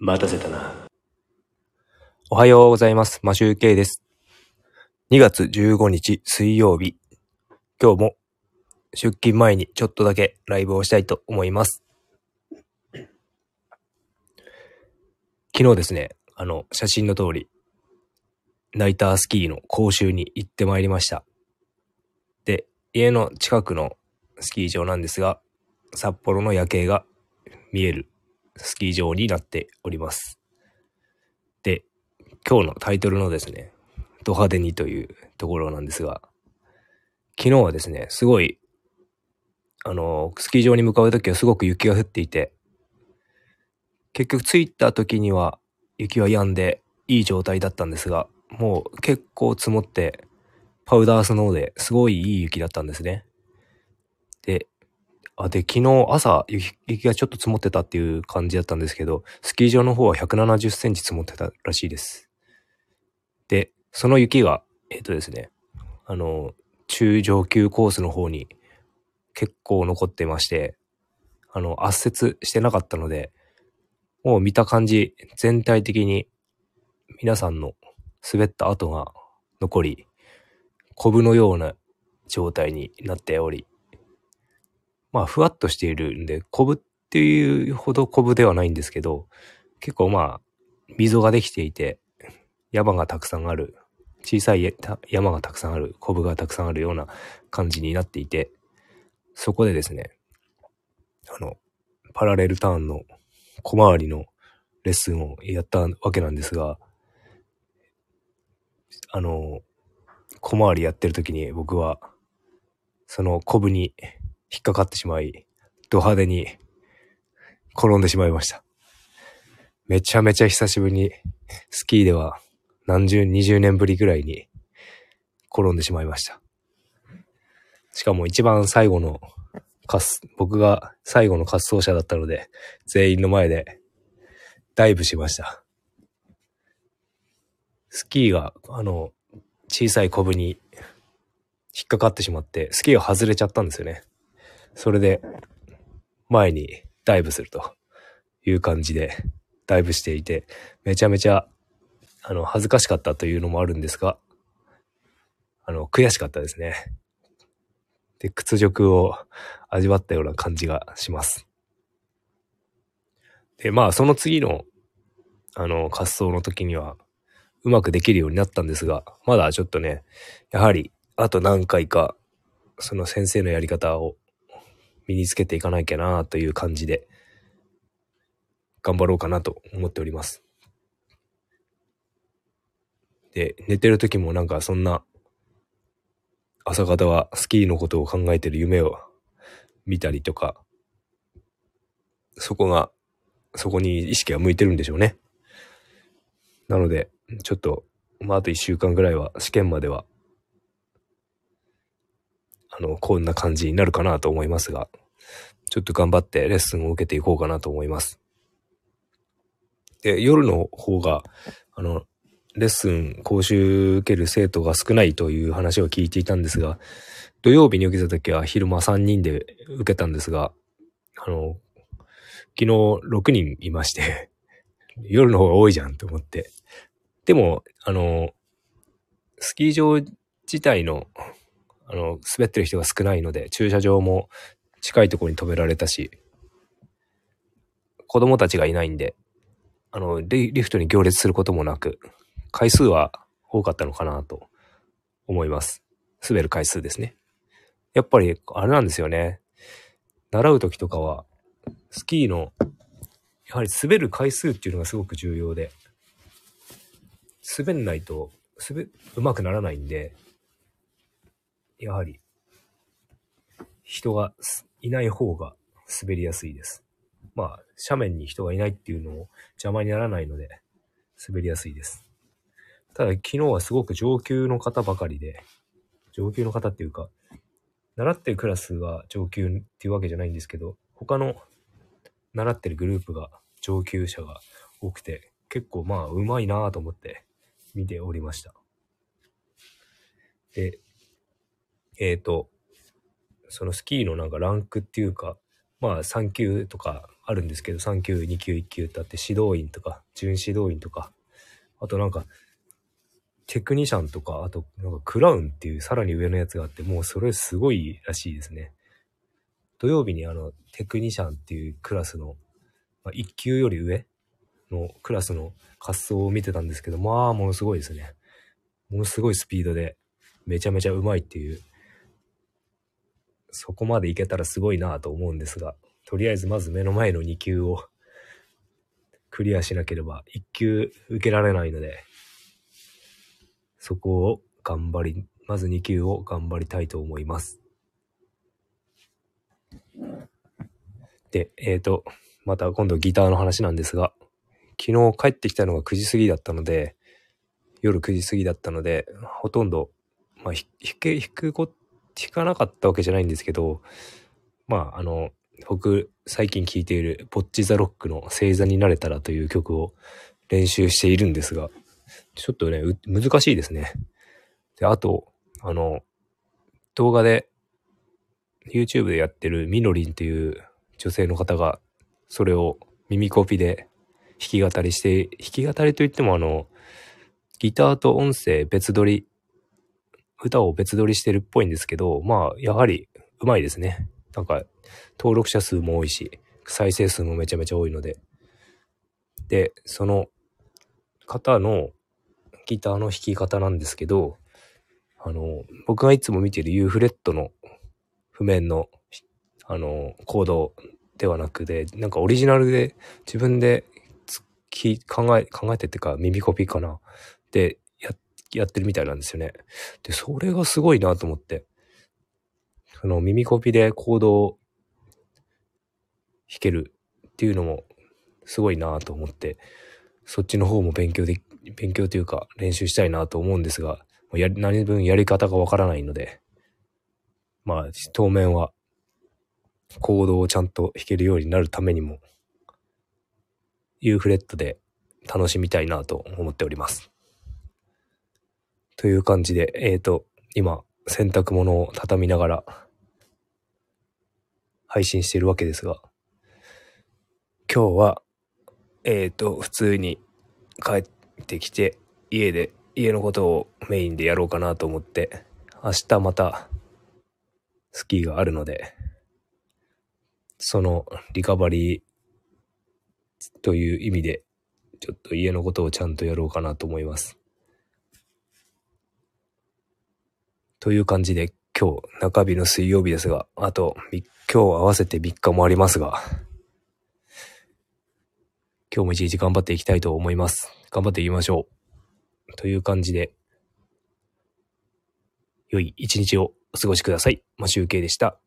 待たせたな。おはようございます。マシューケイです。2月15日水曜日。今日も出勤前にちょっとだけライブをしたいと思います。昨日ですね、あの、写真の通り、ナイタースキーの講習に行ってまいりました。で、家の近くのスキー場なんですが、札幌の夜景が見えるスキー場になっております。で、今日のタイトルのですね、ド派手にというところなんですが、昨日はですね、すごい、あの、スキー場に向かうときはすごく雪が降っていて、結局着いた時には雪は止んでいい状態だったんですが、もう結構積もって、パウダースノーですごいいい雪だったんですね。で、あ、で、昨日朝雪雪がちょっと積もってたっていう感じだったんですけど、スキー場の方は170センチ積もってたらしいです。で、その雪が、えっ、とですね、あの、中上級コースの方に結構残ってまして、あの、圧雪してなかったので、もう見た感じ、全体的に皆さんの滑った跡が残り、コブのような状態になっており、まあ、ふわっとしているんで、コブっていうほどコブではないんですけど、結構まあ、溝ができていて、山がたくさんある、小さい山がたくさんある、コブがたくさんあるような感じになっていて、そこでですね、あの、パラレルターンの小回りのレッスンをやったわけなんですが、あの、小回りやってる時に僕は、そのコブに引っかかってしまい、ド派手に転んでしまいました。めちゃめちゃ久しぶりに、スキーでは何十、二十年ぶりぐらいに転んでしまいました。しかも一番最後の滑、僕が最後の滑走者だったので、全員の前でダイブしました。スキーが、あの、小さいコブに引っかかってしまって、スキーが外れちゃったんですよね。それで、前にダイブするという感じで、ダイブしていて、めちゃめちゃ、あの、恥ずかしかったというのもあるんですが、あの、悔しかったですね。で、屈辱を味わったような感じがします。で、まあ、その次の、あの、滑走の時には、うまくできるようになったんですが、まだちょっとね、やはり、あと何回か、その先生のやり方を身につけていかなきゃなという感じで、頑張ろうかなと思っております。で、寝てる時もなんかそんな、朝方はスキーのことを考えてる夢を見たりとか、そこが、そこに意識が向いてるんでしょうね。なので、ちょっと、まあ、あと一週間ぐらいは試験までは、あの、こんな感じになるかなと思いますが、ちょっと頑張ってレッスンを受けていこうかなと思います。で、夜の方が、あの、レッスン、講習受ける生徒が少ないという話を聞いていたんですが、土曜日に受けた時は昼間3人で受けたんですが、あの、昨日6人いまして、夜の方が多いじゃんと思って。でも、あの、スキー場自体の、あの、滑ってる人が少ないので、駐車場も近いところに止められたし、子供たちがいないんで、あの、リフトに行列することもなく、回数は多かったのかなと思います。滑る回数ですね。やっぱり、あれなんですよね。習う時とかは、スキーの、やはり滑る回数っていうのがすごく重要で、滑んないと、滑、うまくならないんで、やはり、人がいない方が滑りやすいです。まあ、斜面に人がいないっていうのも邪魔にならないので、滑りやすいです。ただ、昨日はすごく上級の方ばかりで、上級の方っていうか、習ってるクラスが上級っていうわけじゃないんですけど、他の習ってるグループが上級者が多くて、結構まあ、うまいなぁと思って見ておりました。で、えっ、と、そのスキーのなんかランクっていうか、まあ3級とかあるんですけど、3級、2級、1級ってあって、指導員とか、準指導員とか、あとなんか、テクニシャンとか、あと、なんかクラウンっていうさらに上のやつがあって、もうそれすごいらしいですね。土曜日にあの、テクニシャンっていうクラスの、まあ、1級より上のクラスの滑走を見てたんですけど、まあ、ものすごいですね。ものすごいスピードで、めちゃめちゃうまいっていう、そこまでいけたらすごいなと思うんですが、とりあえずまず目の前の2級を クリアしなければ1級受けられないので、そこを頑張り、まず2級を頑張りたいと思います。で、えっ、ー、と、また今度ギターの話なんですが、昨日帰ってきたのが9時過ぎだったので、夜9時過ぎだったので、ほとんど、まあ、弾け、弾くこ、弾かなかったわけじゃないんですけど、まあ、あの、僕、最近聴いている、ポッチザロックの星座になれたらという曲を練習しているんですが、ちょっとね、難しいですね。で、あと、あの、動画で、YouTube でやってるみのりんっていう女性の方が、それを耳コピで弾き語りして、弾き語りといってもあの、ギターと音声別撮り、歌を別撮りしてるっぽいんですけど、まあ、やはりうまいですね。なんか、登録者数も多いし、再生数もめちゃめちゃ多いので。で、その方のギターの弾き方なんですけど、あの、僕がいつも見てる U フレットの譜面の、あの、コードではなくて、なんかオリジナルで自分で考え、考えてってか耳コピーかな。で、や、ってるみたいなんですよね。で、それがすごいなと思って。その耳コピでコードを弾けるっていうのもすごいなと思って、そっちの方も勉強で、勉強というか練習したいなと思うんですが、や何分やり方がわからないので、まあ、当面は、コードをちゃんと弾けるようになるためにも、U フレットで楽しみたいなと思っております。という感じで、えっ、ー、と、今、洗濯物を畳みながら、配信しているわけですが、今日は、えっ、ー、と、普通に帰ってきて、家で、家のことをメインでやろうかなと思って、明日また、スキーがあるので、そのリカバリーという意味で、ちょっと家のことをちゃんとやろうかなと思います。という感じで今日中日の水曜日ですが、あと今日合わせて3日もありますが、今日も一日頑張っていきたいと思います。頑張っていきましょう。という感じで、良い一日をお過ごしください。マシュウケイでした。